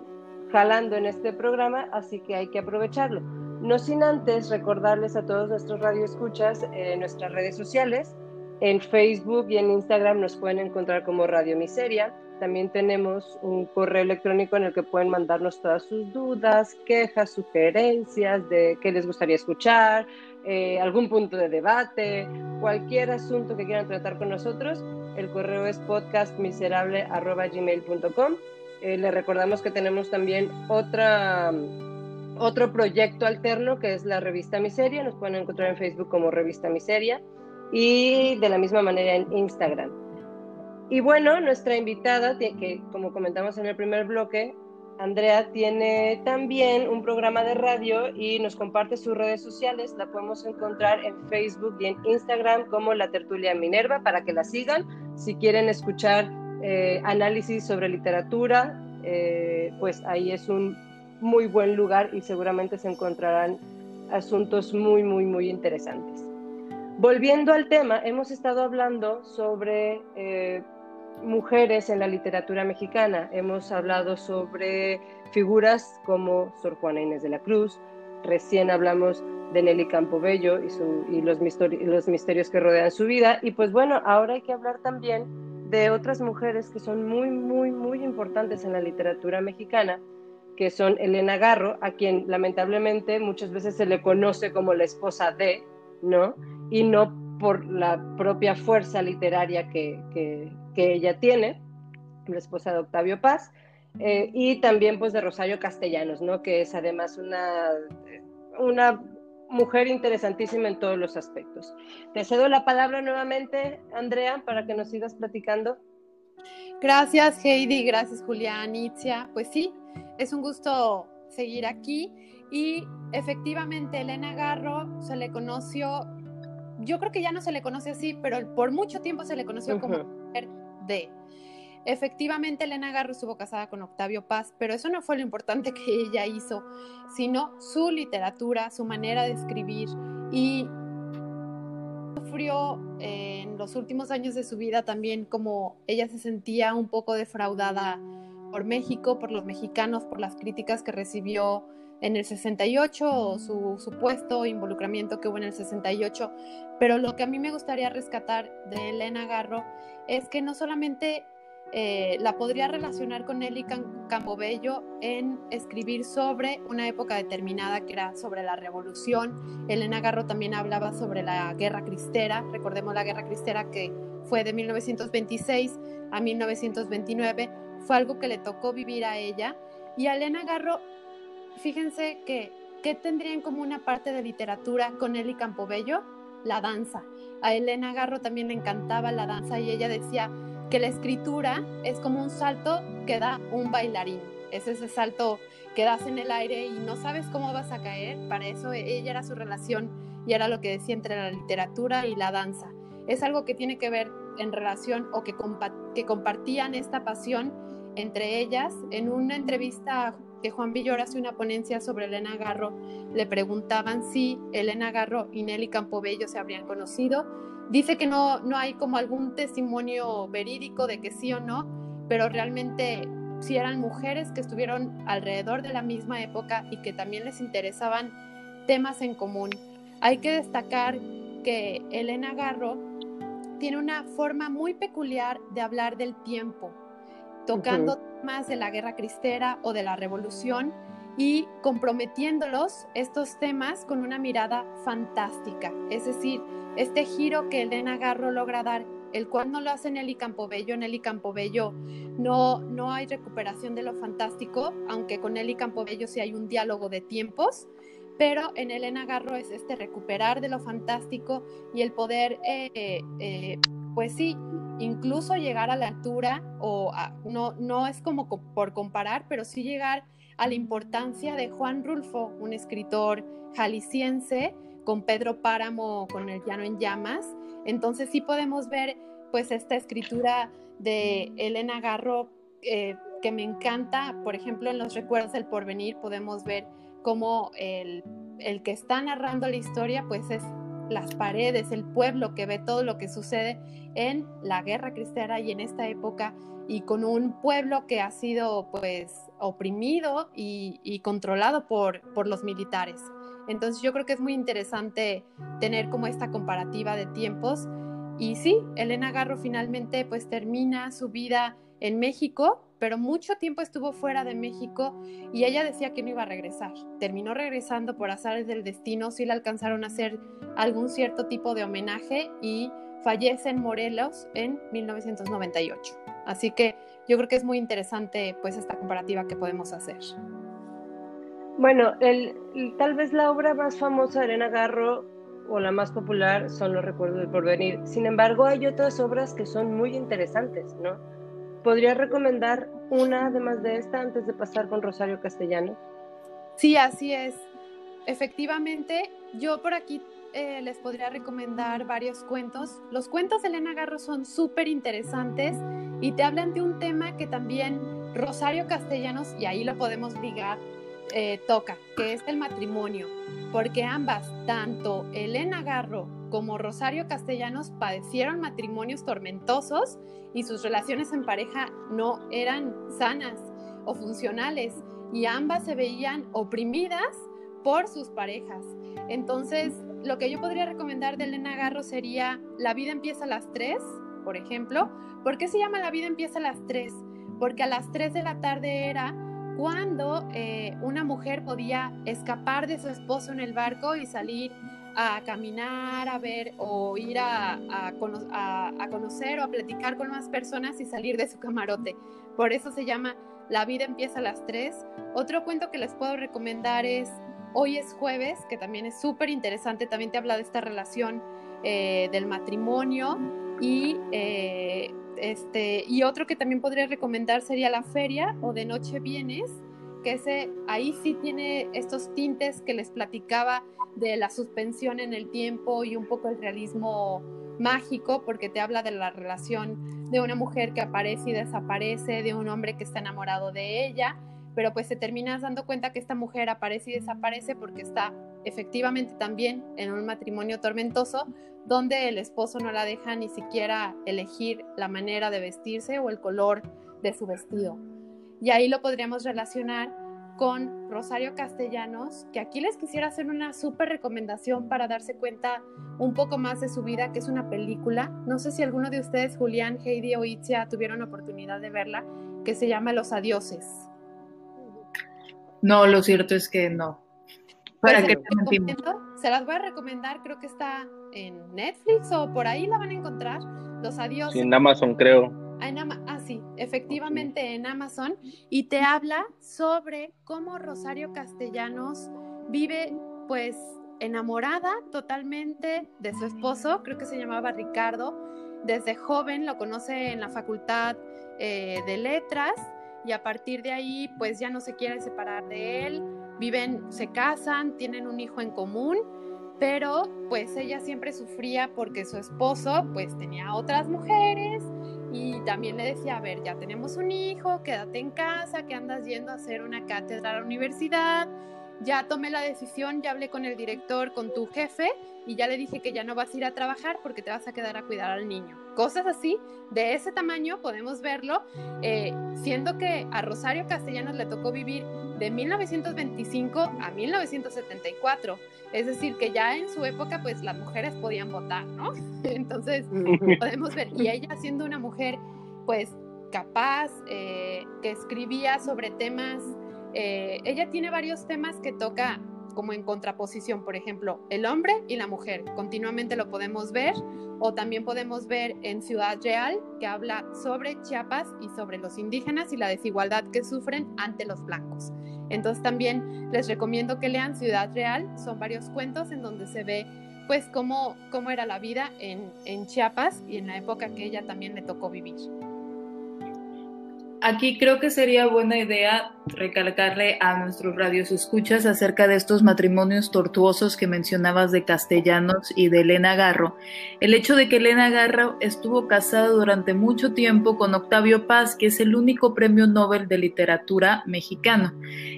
jalando en este programa, así que hay que aprovecharlo. No sin antes recordarles a todos nuestros radioescuchas en nuestras redes sociales. En Facebook y en Instagram nos pueden encontrar como Radio Miseria. También tenemos un correo electrónico en el que pueden mandarnos todas sus dudas, quejas, sugerencias de qué les gustaría escuchar, eh, algún punto de debate, cualquier asunto que quieran tratar con nosotros. El correo es podcastmiserable.gmail.com eh, le recordamos que tenemos también otra, otro proyecto alterno que es la revista Miseria. Nos pueden encontrar en Facebook como revista Miseria y de la misma manera en Instagram. Y bueno, nuestra invitada, que como comentamos en el primer bloque, Andrea tiene también un programa de radio y nos comparte sus redes sociales. La podemos encontrar en Facebook y en Instagram como La Tertulia Minerva para que la sigan. Si quieren escuchar eh, análisis sobre literatura, eh, pues ahí es un muy buen lugar y seguramente se encontrarán asuntos muy, muy, muy interesantes. Volviendo al tema, hemos estado hablando sobre eh, mujeres en la literatura mexicana, hemos hablado sobre figuras como Sor Juana Inés de la Cruz, recién hablamos de Nelly Campobello y, y los, los misterios que rodean su vida, y pues bueno, ahora hay que hablar también de otras mujeres que son muy, muy, muy importantes en la literatura mexicana, que son Elena Garro, a quien lamentablemente muchas veces se le conoce como la esposa de, ¿no? Y no por la propia fuerza literaria que, que, ella tiene, la esposa de Octavio Paz, eh, y también pues de Rosario Castellanos, ¿no? Que es además una, una mujer interesantísima en todos los aspectos. Te cedo la palabra nuevamente, Andrea, para que nos sigas platicando. Gracias, Heidi, gracias, Julián, Itzia. Pues sí, es un gusto seguir aquí y efectivamente Elena Garro se le conoció, yo creo que ya no se le conoce así, pero por mucho tiempo se le conoció como mujer de. Efectivamente, Elena Garro estuvo casada con Octavio Paz, pero eso no fue lo importante que ella hizo, sino su literatura, su manera de escribir y sufrió en los últimos años de su vida también como ella se sentía un poco defraudada por México, por los mexicanos, por las críticas que recibió en el 68 o su supuesto involucramiento que hubo en el 68. Pero lo que a mí me gustaría rescatar de Elena Garro es que no solamente eh, la podría relacionar con Nelly Campobello en escribir sobre una época determinada que era sobre la revolución. Elena Garro también hablaba sobre la guerra cristera, recordemos la guerra cristera que fue de 1926 a 1929, fue algo que le tocó vivir a ella. Y a Elena Garro, fíjense que, ¿qué tendría en común una parte de literatura con Nelly Campobello? La danza. A Elena Garro también le encantaba la danza y ella decía, que la escritura es como un salto que da un bailarín. Es ese salto que das en el aire y no sabes cómo vas a caer. Para eso ella era su relación y era lo que decía entre la literatura y la danza. Es algo que tiene que ver en relación o que, que compartían esta pasión entre ellas. En una entrevista que Juan Villor hace una ponencia sobre Elena Garro, le preguntaban si Elena Garro y Nelly Campobello se habrían conocido Dice que no, no hay como algún testimonio verídico de que sí o no, pero realmente sí eran mujeres que estuvieron alrededor de la misma época y que también les interesaban temas en común. Hay que destacar que Elena Garro tiene una forma muy peculiar de hablar del tiempo, tocando temas de la guerra cristera o de la revolución y comprometiéndolos estos temas con una mirada fantástica, es decir, este giro que Elena Garro logra dar, el cual no lo hace Nelly Campobello, Nelly Campobello no, no hay recuperación de lo fantástico, aunque con Nelly Campobello sí hay un diálogo de tiempos, pero en Elena Garro es este recuperar de lo fantástico y el poder, eh, eh, pues sí, incluso llegar a la altura, o no, no es como por comparar, pero sí llegar a la importancia de Juan Rulfo, un escritor jalisciense, con Pedro Páramo, con El Llano en Llamas. Entonces sí podemos ver pues esta escritura de Elena Garro eh, que me encanta. Por ejemplo, en Los Recuerdos del Porvenir podemos ver cómo el, el que está narrando la historia pues es las paredes, el pueblo que ve todo lo que sucede en la guerra cristiana y en esta época y con un pueblo que ha sido pues oprimido y, y controlado por, por los militares. Entonces yo creo que es muy interesante tener como esta comparativa de tiempos. Y sí, Elena Garro finalmente pues termina su vida en México, pero mucho tiempo estuvo fuera de México y ella decía que no iba a regresar. Terminó regresando por azares del destino, sí le alcanzaron a hacer algún cierto tipo de homenaje y fallece en Morelos en 1998. Así que yo creo que es muy interesante pues esta comparativa que podemos hacer. Bueno, el, tal vez la obra más famosa de Elena Garro o la más popular son Los Recuerdos del Porvenir. Sin embargo, hay otras obras que son muy interesantes, ¿no? ¿Podría recomendar una además de esta antes de pasar con Rosario Castellanos? Sí, así es. Efectivamente, yo por aquí eh, les podría recomendar varios cuentos. Los cuentos de Elena Garro son súper interesantes y te hablan de un tema que también Rosario Castellanos, y ahí lo podemos ligar, eh, toca, que es el matrimonio, porque ambas, tanto Elena Garro como Rosario Castellanos, padecieron matrimonios tormentosos y sus relaciones en pareja no eran sanas o funcionales y ambas se veían oprimidas por sus parejas. Entonces, lo que yo podría recomendar de Elena Garro sería La vida empieza a las 3, por ejemplo. ¿Por qué se llama La vida empieza a las 3? Porque a las 3 de la tarde era cuando eh, una mujer podía escapar de su esposo en el barco y salir a caminar, a ver o ir a, a, conocer o a platicar con más personas y salir de su camarote. Por eso se llama La vida empieza a las 3. Otro cuento que les puedo recomendar es Hoy es jueves, que también es súper interesante, también te habla de esta relación eh, del matrimonio y eh, este, y otro que también podría recomendar sería La Feria o De Noche Vienes, que ese, ahí sí tiene estos tintes que les platicaba de la suspensión en el tiempo y un poco el realismo mágico, porque te habla de la relación de una mujer que aparece y desaparece, de un hombre que está enamorado de ella, pero pues te terminas dando cuenta que esta mujer aparece y desaparece porque está efectivamente también en un matrimonio tormentoso donde el esposo no la deja ni siquiera elegir la manera de vestirse o el color de su vestido. Y ahí lo podríamos relacionar con Rosario Castellanos, que aquí les quisiera hacer una súper recomendación para darse cuenta un poco más de su vida, que es una película. No sé si alguno de ustedes, Julián, Heidi o Itzia, tuvieron oportunidad de verla, que se llama Los Adioses. No, lo cierto es que no. ¿Para pues Se las voy a recomendar, creo que está en Netflix o por ahí la van a encontrar. Los Adioses. en Amazon creo ah, sí, efectivamente en Amazon, y te habla sobre cómo Rosario Castellanos vive pues enamorada totalmente de su esposo, creo que se llamaba Ricardo, desde joven lo conoce en la facultad eh, de letras y a partir de ahí pues ya no se quiere separar de él, viven, se casan, tienen un hijo en común, pero pues ella siempre sufría porque su esposo pues tenía otras mujeres y también le decía, a ver, ya tenemos un hijo, quédate en casa, que andas yendo a hacer una cátedra a la universidad. Ya tomé la decisión, ya hablé con el director, con tu jefe, y ya le dije que ya no vas a ir a trabajar porque te vas a quedar a cuidar al niño. Cosas así, de ese tamaño podemos verlo, eh, siendo que a Rosario Castellanos le tocó vivir de 1925 a 1974. Es decir, que ya en su época, pues las mujeres podían votar, ¿no? Entonces, podemos ver, y ella siendo una mujer, pues capaz, eh, que escribía sobre temas, eh, ella tiene varios temas que toca como en contraposición, por ejemplo, el hombre y la mujer. Continuamente lo podemos ver o también podemos ver en Ciudad Real que habla sobre Chiapas y sobre los indígenas y la desigualdad que sufren ante los blancos. Entonces también les recomiendo que lean Ciudad Real, son varios cuentos en donde se ve pues cómo, cómo era la vida en, en Chiapas y en la época que ella también le tocó vivir. Aquí creo que sería buena idea recalcarle a nuestros radios escuchas acerca de estos matrimonios tortuosos que mencionabas de Castellanos y de Elena Garro. El hecho de que Elena Garro estuvo casada durante mucho tiempo con Octavio Paz, que es el único premio Nobel de literatura mexicano,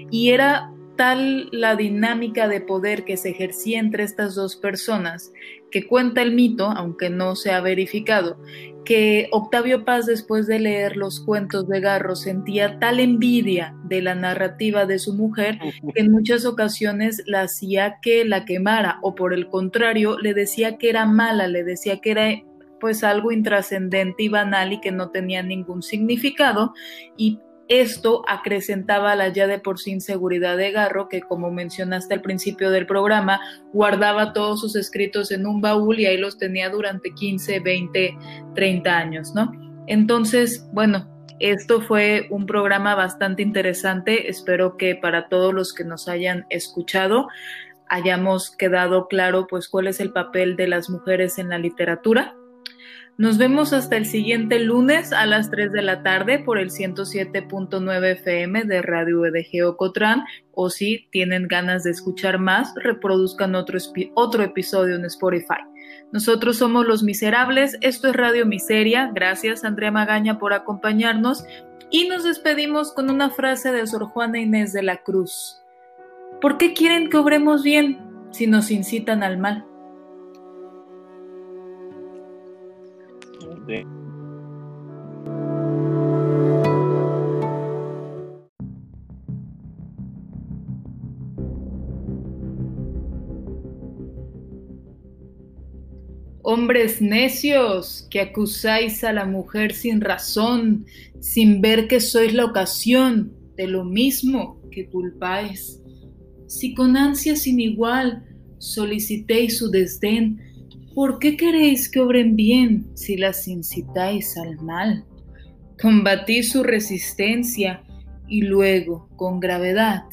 y era tal la dinámica de poder que se ejercía entre estas dos personas, que cuenta el mito, aunque no se ha verificado, que Octavio Paz después de leer los cuentos de Garro sentía tal envidia de la narrativa de su mujer que en muchas ocasiones la hacía que la quemara o por el contrario le decía que era mala, le decía que era pues algo intrascendente y banal y que no tenía ningún significado y esto acrecentaba la ya de por sí inseguridad de Garro, que como mencionaste al principio del programa, guardaba todos sus escritos en un baúl y ahí los tenía durante 15, 20, 30 años, ¿no? Entonces, bueno, esto fue un programa bastante interesante. Espero que para todos los que nos hayan escuchado hayamos quedado claro pues cuál es el papel de las mujeres en la literatura nos vemos hasta el siguiente lunes a las 3 de la tarde por el 107.9 FM de Radio EDG Ocotrán o si tienen ganas de escuchar más, reproduzcan otro, otro episodio en Spotify. Nosotros somos Los Miserables, esto es Radio Miseria, gracias Andrea Magaña por acompañarnos y nos despedimos con una frase de Sor Juana Inés de la Cruz. ¿Por qué quieren que obremos bien si nos incitan al mal? Hombres necios, que acusáis a la mujer sin razón, sin ver que sois la ocasión de lo mismo que culpáis. Si con ansia sin igual solicitéis su desdén, ¿Por qué queréis que obren bien si las incitáis al mal? Combatís su resistencia y luego, con gravedad,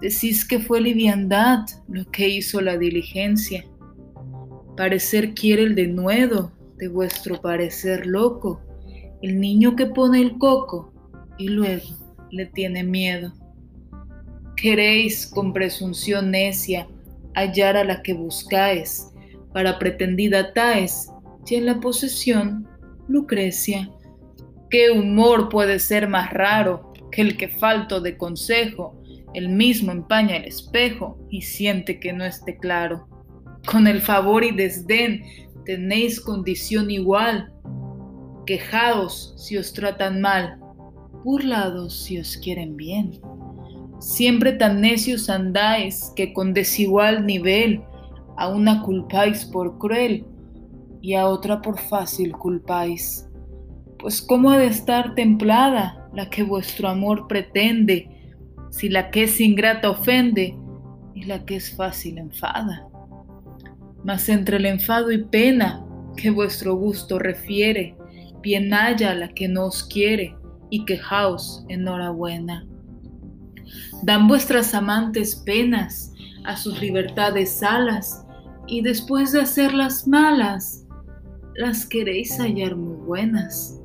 decís que fue liviandad lo que hizo la diligencia. Parecer quiere el denuedo de vuestro parecer loco, el niño que pone el coco y luego le tiene miedo. Queréis con presunción necia hallar a la que buscáis, para pretendida Taes, y en la posesión, Lucrecia, ¿Qué humor puede ser más raro que el que falto de consejo? El mismo empaña el espejo y siente que no esté claro. Con el favor y desdén tenéis condición igual. Quejaos si os tratan mal, burlados si os quieren bien. Siempre tan necios andáis que con desigual nivel a una culpáis por cruel y a otra por fácil culpáis. Pues cómo ha de estar templada la que vuestro amor pretende, si la que es ingrata ofende y la que es fácil enfada. Mas entre el enfado y pena que vuestro gusto refiere, bien haya la que no os quiere y quejaos enhorabuena. Dan vuestras amantes penas a sus libertades alas y después de hacerlas malas, las queréis hallar muy buenas.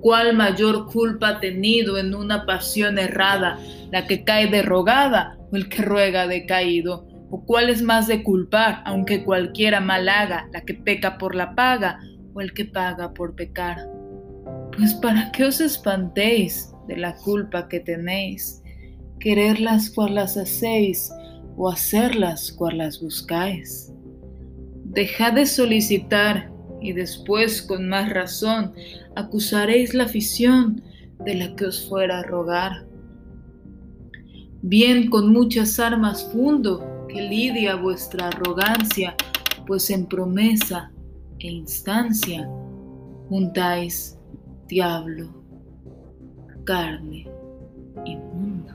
¿Cuál mayor culpa ha tenido en una pasión errada, la que cae derrogada o el que ruega decaído? ¿O cuál es más de culpar, aunque cualquiera mal haga, la que peca por la paga o el que paga por pecar? Pues para qué os espantéis de la culpa que tenéis, quererlas cual las hacéis o hacerlas cual las buscáis. Dejad de solicitar y después con más razón acusaréis la afición de la que os fuera a rogar. Bien con muchas armas fundo que lidia vuestra arrogancia, pues en promesa e instancia juntáis diablo, carne y mundo.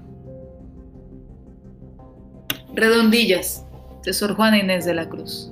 Redondillas, de Sor Juana Inés de la Cruz.